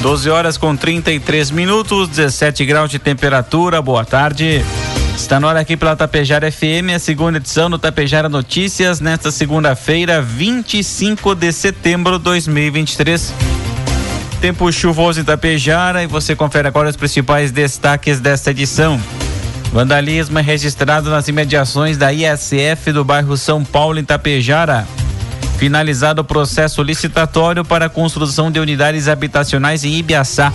12 horas com 33 minutos, 17 graus de temperatura. Boa tarde. Está na hora aqui pela Tapejara FM, a segunda edição do Tapejara Notícias, nesta segunda-feira, 25 de setembro de 2023. Tempo chuvoso em Tapejara e você confere agora os principais destaques desta edição. Vandalismo é registrado nas imediações da ISF do bairro São Paulo, em Tapejara. Finalizado o processo licitatório para a construção de unidades habitacionais em Ibiaçá.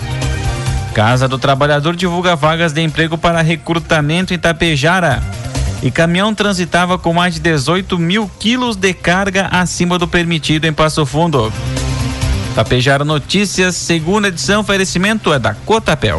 Casa do Trabalhador divulga vagas de emprego para recrutamento em Tapejara. E caminhão transitava com mais de 18 mil quilos de carga acima do permitido em Passo Fundo. Tapejara Notícias, segunda edição, oferecimento é da Cotapel.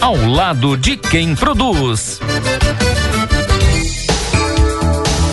ao lado de quem produz.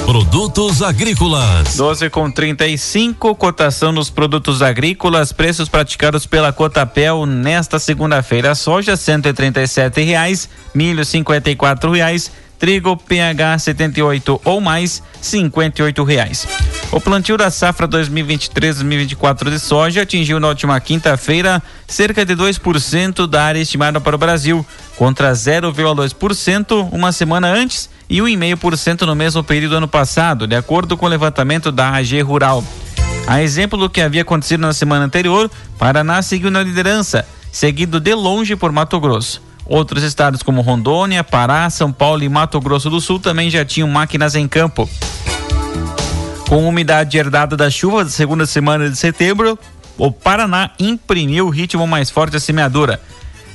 Produtos agrícolas. 12 com 35, cotação dos produtos agrícolas, preços praticados pela Cotapel nesta segunda-feira. Soja R$ reais, milho R$ reais, trigo PH 78 ou mais R$ reais. O plantio da safra 2023-2024 de soja atingiu na última quinta-feira cerca de 2% da área estimada para o Brasil, contra 0,2% uma semana antes e 1,5% no mesmo período ano passado, de acordo com o levantamento da AG Rural. A exemplo do que havia acontecido na semana anterior, Paraná seguiu na liderança, seguido de longe por Mato Grosso. Outros estados como Rondônia, Pará, São Paulo e Mato Grosso do Sul também já tinham máquinas em campo. Com umidade herdada das chuvas da segunda semana de setembro, o Paraná imprimiu o ritmo mais forte da semeadura.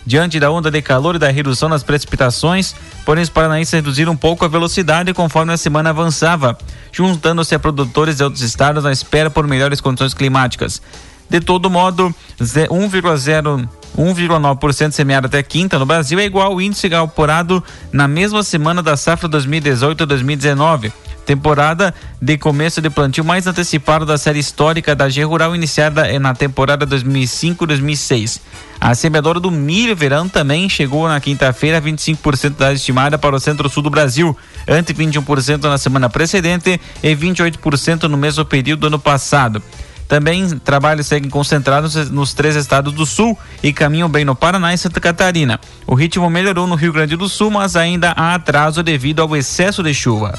Diante da onda de calor e da redução das precipitações, porém os paranaenses reduziram um pouco a velocidade conforme a semana avançava, juntando-se a produtores de outros estados à espera por melhores condições climáticas. De todo modo, 1,0 1,9% semeado até quinta no Brasil é igual ao índice incorporado na mesma semana da safra 2018-2019 temporada de começo de plantio mais antecipado da série histórica da G Rural iniciada na temporada 2005-2006. A semeadora do milho verão também chegou na quinta-feira a 25% da estimada para o centro-sul do Brasil, ante 21% na semana precedente e 28% no mesmo período do ano passado. Também trabalhos seguem concentrados nos três estados do sul e caminham bem no Paraná e Santa Catarina. O ritmo melhorou no Rio Grande do Sul, mas ainda há atraso devido ao excesso de chuva.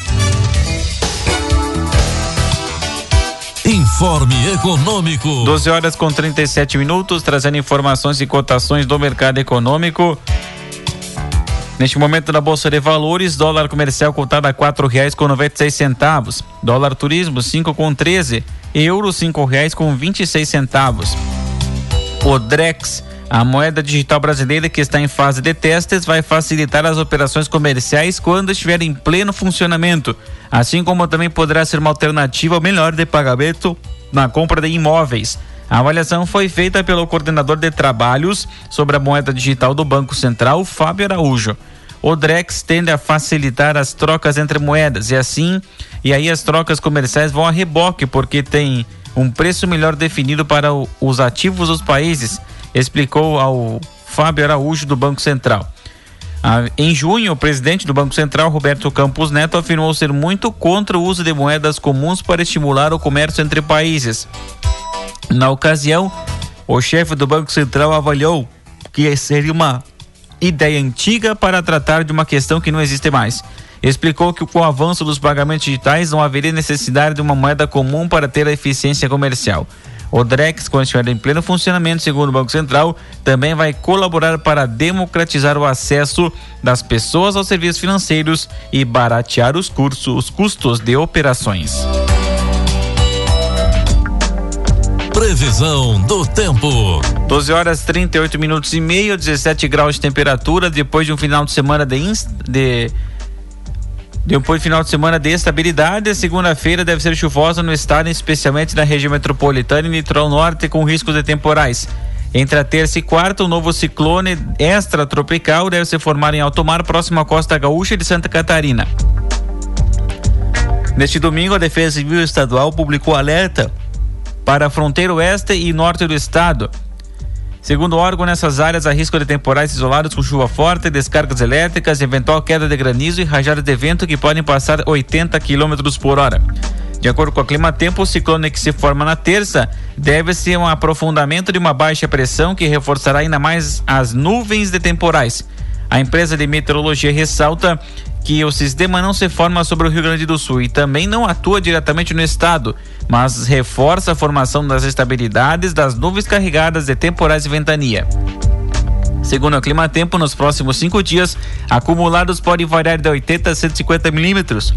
Informe Econômico. 12 horas com 37 minutos, trazendo informações e cotações do mercado econômico. Neste momento na Bolsa de Valores, dólar comercial cotado a quatro reais com noventa centavos, dólar turismo cinco com treze, euro cinco reais com vinte centavos. O Drex a moeda digital brasileira que está em fase de testes vai facilitar as operações comerciais quando estiver em pleno funcionamento, assim como também poderá ser uma alternativa melhor de pagamento na compra de imóveis. A avaliação foi feita pelo coordenador de trabalhos sobre a moeda digital do Banco Central, Fábio Araújo. O Drex tende a facilitar as trocas entre moedas e assim, e aí as trocas comerciais vão a reboque porque tem um preço melhor definido para os ativos dos países explicou ao Fábio Araújo do Banco Central. Em junho, o presidente do Banco Central, Roberto Campos Neto, afirmou ser muito contra o uso de moedas comuns para estimular o comércio entre países. Na ocasião, o chefe do Banco Central avaliou que seria uma ideia antiga para tratar de uma questão que não existe mais. Explicou que com o avanço dos pagamentos digitais não haveria necessidade de uma moeda comum para ter a eficiência comercial. O DREX, quando estiver em pleno funcionamento, segundo o Banco Central, também vai colaborar para democratizar o acesso das pessoas aos serviços financeiros e baratear os, cursos, os custos de operações. Previsão do tempo. 12 horas 38 minutos e meio, 17 graus de temperatura, depois de um final de semana de, de depois final de semana de estabilidade, segunda-feira deve ser chuvosa no estado, especialmente na região metropolitana e litoral norte, com riscos de temporais. Entre a terça e quarta, o um novo ciclone extratropical deve se formar em alto mar, próximo à costa gaúcha de Santa Catarina. Neste domingo, a Defesa Civil Estadual publicou alerta para a fronteira oeste e norte do estado Segundo o órgão, nessas áreas há risco de temporais isolados com chuva forte, descargas elétricas, eventual queda de granizo e rajadas de vento que podem passar 80 km por hora. De acordo com o Clima Tempo, o ciclone que se forma na terça deve ser um aprofundamento de uma baixa pressão que reforçará ainda mais as nuvens de temporais. A empresa de meteorologia ressalta que o sistema não se forma sobre o Rio Grande do Sul e também não atua diretamente no estado, mas reforça a formação das estabilidades das nuvens carregadas de temporais e ventania. Segundo o Clima Tempo, nos próximos cinco dias, acumulados podem variar de 80 a 150 milímetros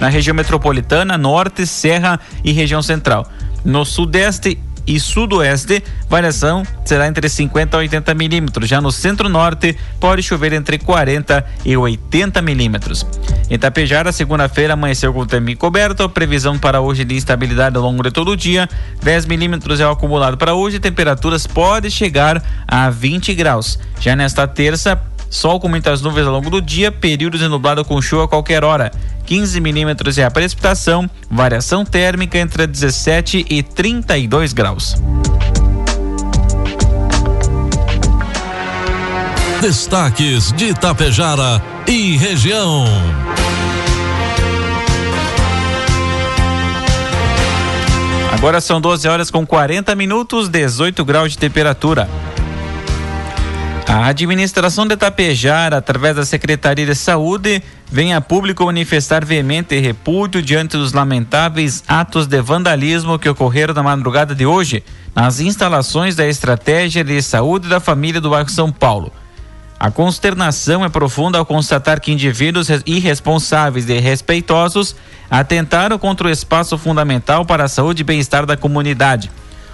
na região metropolitana, norte, serra e região central. No sudeste e sudoeste, variação será entre 50 a 80 milímetros. Já no centro-norte, pode chover entre 40 e 80 milímetros. Em Tapejara, segunda-feira, amanheceu com o tempo encoberto. Previsão para hoje de instabilidade ao longo de todo o dia. 10 milímetros é o acumulado para hoje. Temperaturas podem chegar a 20 graus. Já nesta terça, Sol com muitas nuvens ao longo do dia, períodos de nublado com chuva a qualquer hora. 15 milímetros é a precipitação, variação térmica entre 17 e 32 graus. Destaques de Itapejara e região. Agora são 12 horas com 40 minutos, 18 graus de temperatura. A administração de Tapejara, através da Secretaria de Saúde, vem a público manifestar veemente repúdio diante dos lamentáveis atos de vandalismo que ocorreram na madrugada de hoje nas instalações da Estratégia de Saúde da Família do bairro São Paulo. A consternação é profunda ao constatar que indivíduos irresponsáveis e respeitosos atentaram contra o espaço fundamental para a saúde e bem-estar da comunidade.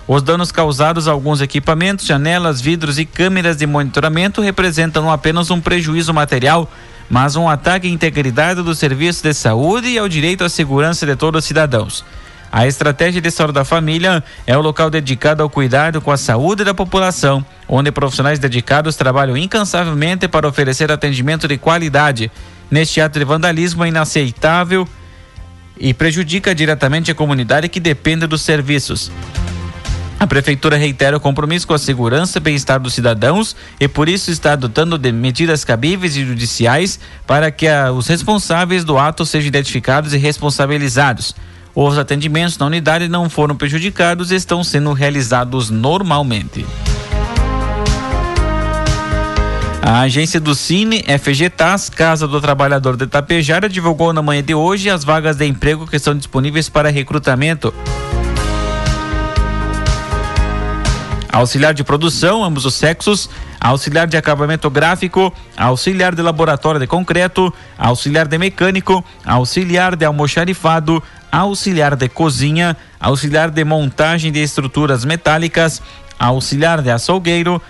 Os danos causados a alguns equipamentos, janelas, vidros e câmeras de monitoramento representam apenas um prejuízo material, mas um ataque à integridade do serviço de saúde e ao direito à segurança de todos os cidadãos. A estratégia de saúde da família é o local dedicado ao cuidado com a saúde da população, onde profissionais dedicados trabalham incansavelmente para oferecer atendimento de qualidade. Neste ato de vandalismo é inaceitável e prejudica diretamente a comunidade que depende dos serviços. A prefeitura reitera o compromisso com a segurança e bem-estar dos cidadãos e por isso está adotando medidas cabíveis e judiciais para que a, os responsáveis do ato sejam identificados e responsabilizados. Os atendimentos na unidade não foram prejudicados e estão sendo realizados normalmente. A agência do Cine, FGTAS, Casa do Trabalhador de Tapejara, divulgou na manhã de hoje as vagas de emprego que estão disponíveis para recrutamento. Auxiliar de produção, ambos os sexos, auxiliar de acabamento gráfico, auxiliar de laboratório de concreto, auxiliar de mecânico, auxiliar de almoxarifado, auxiliar de cozinha, auxiliar de montagem de estruturas metálicas, auxiliar de açougueiro,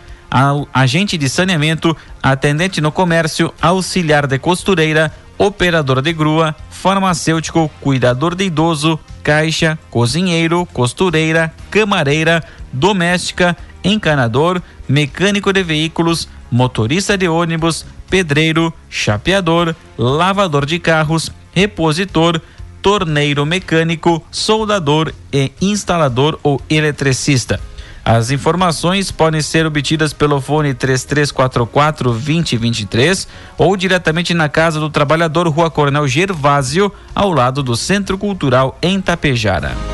agente de saneamento, atendente no comércio, auxiliar de costureira, operador de grua, farmacêutico, cuidador de idoso, caixa, cozinheiro, costureira, camareira, doméstica, encanador, mecânico de veículos, motorista de ônibus, pedreiro, chapeador, lavador de carros, repositor, torneiro mecânico, soldador e instalador ou eletricista. As informações podem ser obtidas pelo fone 3344 2023 ou diretamente na Casa do Trabalhador, Rua Coronel Gervásio, ao lado do Centro Cultural em Tapejara.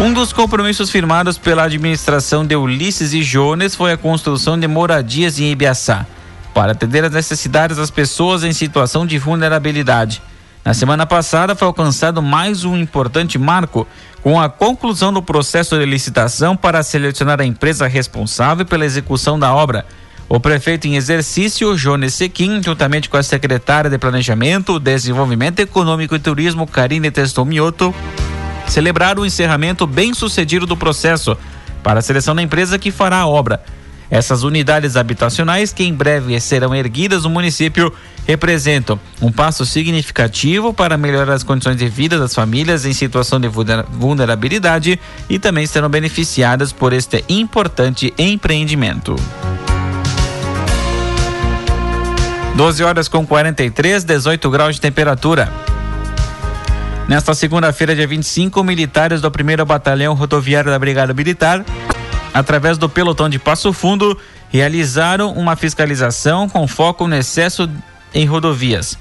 Um dos compromissos firmados pela administração de Ulisses e Jones foi a construção de moradias em Ibiaçá, para atender às necessidades das pessoas em situação de vulnerabilidade. Na semana passada foi alcançado mais um importante marco com a conclusão do processo de licitação para selecionar a empresa responsável pela execução da obra. O prefeito em exercício, Jones Sequim, juntamente com a secretária de Planejamento, Desenvolvimento Econômico e Turismo, Karine Testomioto, celebrar o encerramento bem sucedido do processo para a seleção da empresa que fará a obra. Essas unidades habitacionais, que em breve serão erguidas no município, representam um passo significativo para melhorar as condições de vida das famílias em situação de vulnerabilidade e também serão beneficiadas por este importante empreendimento. 12 horas com 43, 18 graus de temperatura. Nesta segunda-feira, dia 25, militares do 1 Batalhão Rodoviário da Brigada Militar, através do pelotão de Passo Fundo, realizaram uma fiscalização com foco no excesso em rodovias.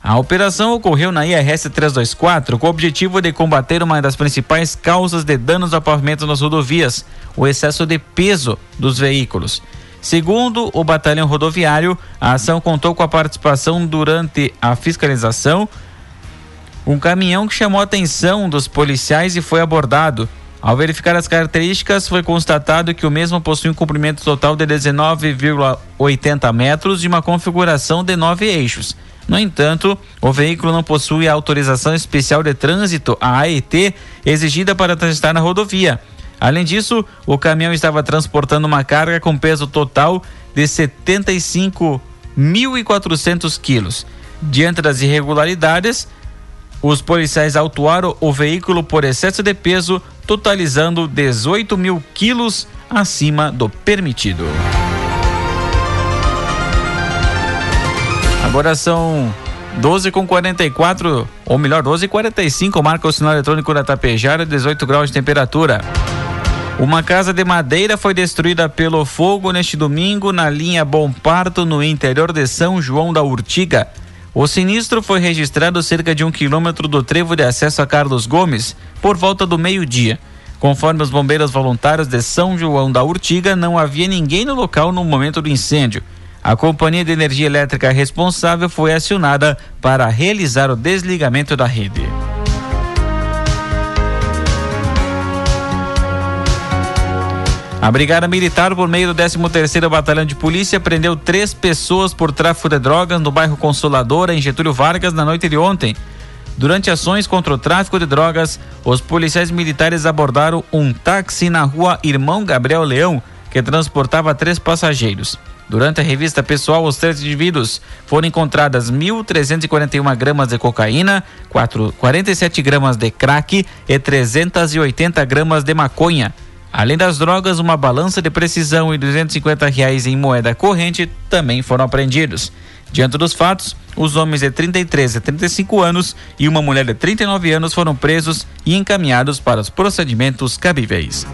A operação ocorreu na IRS 324 com o objetivo de combater uma das principais causas de danos ao pavimento nas rodovias, o excesso de peso dos veículos. Segundo o batalhão rodoviário, a ação contou com a participação durante a fiscalização um caminhão que chamou a atenção dos policiais e foi abordado. Ao verificar as características, foi constatado que o mesmo possui um comprimento total de 19,80 metros e uma configuração de nove eixos. No entanto, o veículo não possui a autorização especial de trânsito, a AET, exigida para transitar na rodovia. Além disso, o caminhão estava transportando uma carga com peso total de 75.400 quilos. Diante das irregularidades, os policiais autuaram o veículo por excesso de peso, totalizando 18 mil quilos acima do permitido. Agora são 12 com 44, ou melhor, 12 e 45, marca o sinal eletrônico da Tapejara, 18 graus de temperatura. Uma casa de madeira foi destruída pelo fogo neste domingo na linha Bom Parto, no interior de São João da Urtiga. O sinistro foi registrado cerca de um quilômetro do trevo de acesso a Carlos Gomes, por volta do meio-dia. Conforme os bombeiros voluntários de São João da Urtiga, não havia ninguém no local no momento do incêndio. A companhia de energia elétrica responsável foi acionada para realizar o desligamento da rede. A Brigada Militar, por meio do 13º Batalhão de Polícia, prendeu três pessoas por tráfico de drogas no bairro Consoladora, em Getúlio Vargas, na noite de ontem. Durante ações contra o tráfico de drogas, os policiais militares abordaram um táxi na rua Irmão Gabriel Leão, que transportava três passageiros. Durante a revista pessoal, os três indivíduos foram encontradas 1.341 gramas de cocaína, 4, 47 gramas de crack e 380 gramas de maconha. Além das drogas, uma balança de precisão e 250 reais em moeda corrente também foram apreendidos. Diante dos fatos, os homens de 33 e 35 anos e uma mulher de 39 anos foram presos e encaminhados para os procedimentos cabíveis.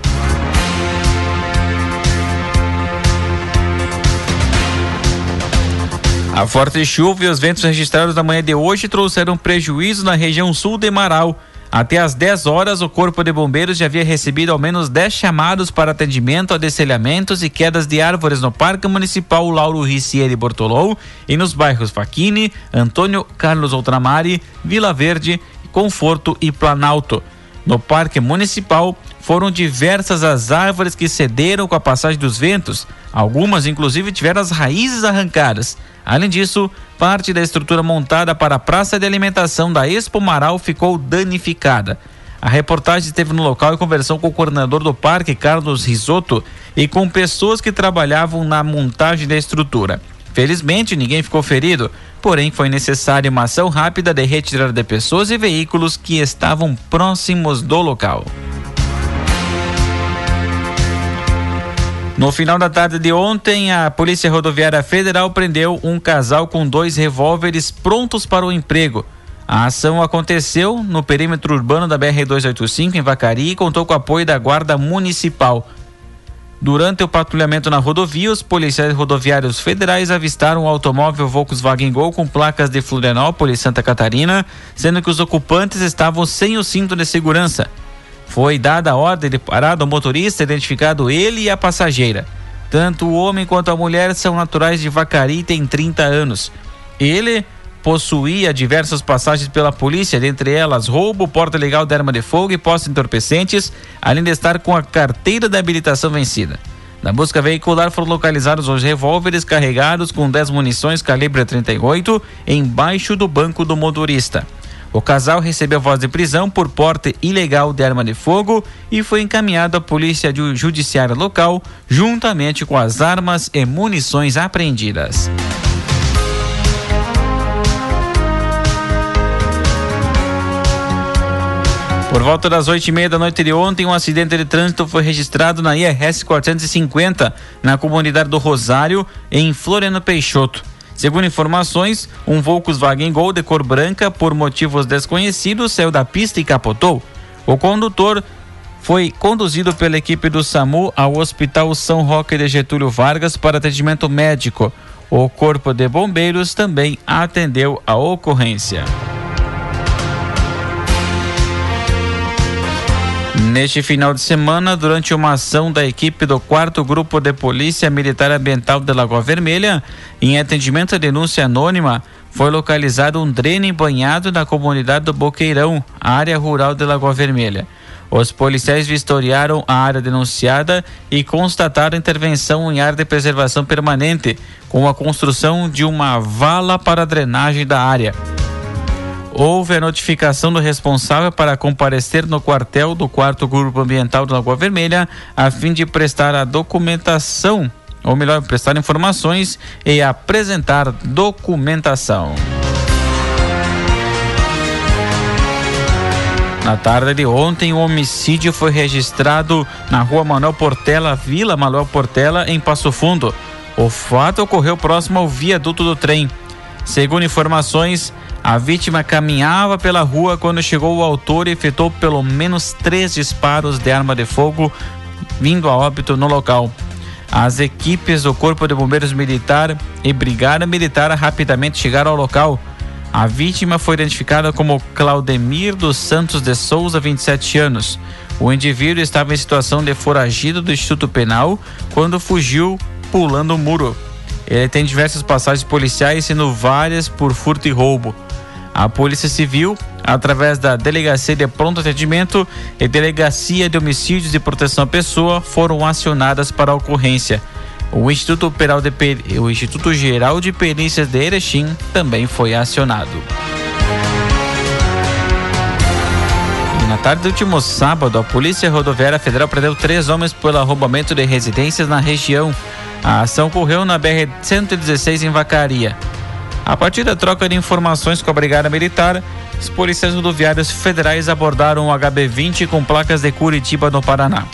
A forte chuva e os ventos registrados na manhã de hoje trouxeram prejuízo na região sul de Marau até às 10 horas, o Corpo de Bombeiros já havia recebido ao menos 10 chamados para atendimento a descelhamentos e quedas de árvores no Parque Municipal Lauro Ricieri Bortolou e nos bairros Faquini, Antônio Carlos Outramari, Vila Verde, Conforto e Planalto. No Parque Municipal, foram diversas as árvores que cederam com a passagem dos ventos, algumas inclusive tiveram as raízes arrancadas. Além disso, parte da estrutura montada para a praça de alimentação da Expo Maral ficou danificada. A reportagem esteve no local e conversou com o coordenador do parque, Carlos Risotto, e com pessoas que trabalhavam na montagem da estrutura. Felizmente, ninguém ficou ferido, porém foi necessária uma ação rápida de retirada de pessoas e veículos que estavam próximos do local. No final da tarde de ontem, a Polícia Rodoviária Federal prendeu um casal com dois revólveres prontos para o emprego. A ação aconteceu no perímetro urbano da BR-285 em Vacaria e contou com o apoio da Guarda Municipal. Durante o patrulhamento na rodovia, os policiais rodoviários federais avistaram um automóvel Volkswagen Gol com placas de Florianópolis, Santa Catarina, sendo que os ocupantes estavam sem o cinto de segurança. Foi dada a ordem de parada ao motorista, identificado ele e a passageira. Tanto o homem quanto a mulher são naturais de Vacaria e têm 30 anos. Ele possuía diversas passagens pela polícia, dentre elas roubo, porta legal de arma de fogo e posse entorpecentes, além de estar com a carteira de habilitação vencida. Na busca veicular foram localizados os revólveres carregados com 10 munições calibre 38 embaixo do banco do motorista. O casal recebeu voz de prisão por porte ilegal de arma de fogo e foi encaminhado à polícia judiciária local, juntamente com as armas e munições apreendidas. Por volta das oito e meia da noite de ontem, um acidente de trânsito foi registrado na IRS 450, na comunidade do Rosário, em Floriano Peixoto. Segundo informações, um Volkswagen Gol de cor branca, por motivos desconhecidos, saiu da pista e capotou. O condutor foi conduzido pela equipe do SAMU ao Hospital São Roque de Getúlio Vargas para atendimento médico. O Corpo de Bombeiros também atendeu a ocorrência. Neste final de semana, durante uma ação da equipe do 4 Grupo de Polícia Militar Ambiental de Lagoa Vermelha, em atendimento à denúncia anônima, foi localizado um dreno banhado na comunidade do Boqueirão, área rural de Lagoa Vermelha. Os policiais vistoriaram a área denunciada e constataram intervenção em área de preservação permanente, com a construção de uma vala para drenagem da área houve a notificação do responsável para comparecer no quartel do quarto grupo ambiental do Lagoa Vermelha a fim de prestar a documentação, ou melhor, prestar informações e apresentar documentação. Na tarde de ontem, um homicídio foi registrado na rua Manuel Portela, Vila Manuel Portela, em Passo Fundo. O fato ocorreu próximo ao viaduto do trem. Segundo informações, a vítima caminhava pela rua quando chegou o autor e efetuou pelo menos três disparos de arma de fogo, vindo a óbito no local. As equipes do Corpo de Bombeiros Militar e Brigada Militar rapidamente chegaram ao local. A vítima foi identificada como Claudemir dos Santos de Souza, 27 anos. O indivíduo estava em situação de foragido do Instituto Penal quando fugiu pulando o muro. Ele tem diversas passagens policiais, sendo várias por furto e roubo. A Polícia Civil, através da Delegacia de Pronto Atendimento e Delegacia de Homicídios e Proteção à Pessoa, foram acionadas para a ocorrência. O Instituto, de per... o Instituto Geral de Perícias de Erechim também foi acionado. Na tarde do último sábado, a Polícia Rodoviária Federal prendeu três homens pelo arrombamento de residências na região. A ação ocorreu na BR-116 em Vacaria. A partir da troca de informações com a Brigada Militar, os policiais rodoviários federais abordaram o HB-20 com placas de Curitiba, no Paraná.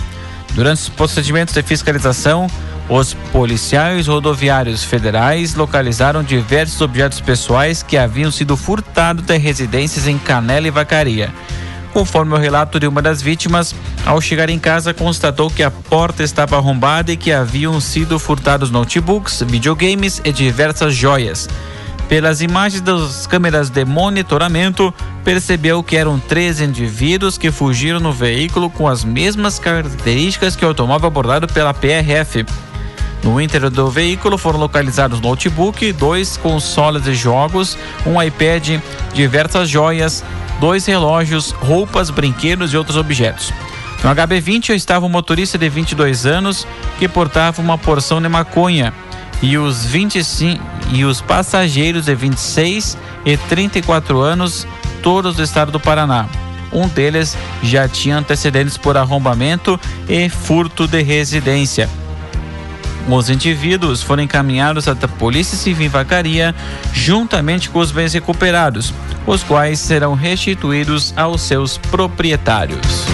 Durante os procedimentos de fiscalização, os policiais rodoviários federais localizaram diversos objetos pessoais que haviam sido furtados de residências em Canela e Vacaria. Conforme o relato de uma das vítimas, ao chegar em casa constatou que a porta estava arrombada e que haviam sido furtados notebooks, videogames e diversas joias. Pelas imagens das câmeras de monitoramento, percebeu que eram três indivíduos que fugiram no veículo com as mesmas características que o automóvel abordado pela PRF. No interior do veículo foram localizados notebook, dois consoles de jogos, um iPad, diversas joias, dois relógios, roupas, brinquedos e outros objetos. No HB20 estava um motorista de 22 anos que portava uma porção de maconha e os 25 e os passageiros de 26 e 34 anos, todos do estado do Paraná. Um deles já tinha antecedentes por arrombamento e furto de residência. Os indivíduos foram encaminhados à Polícia Civil Vacaria, juntamente com os bens recuperados, os quais serão restituídos aos seus proprietários.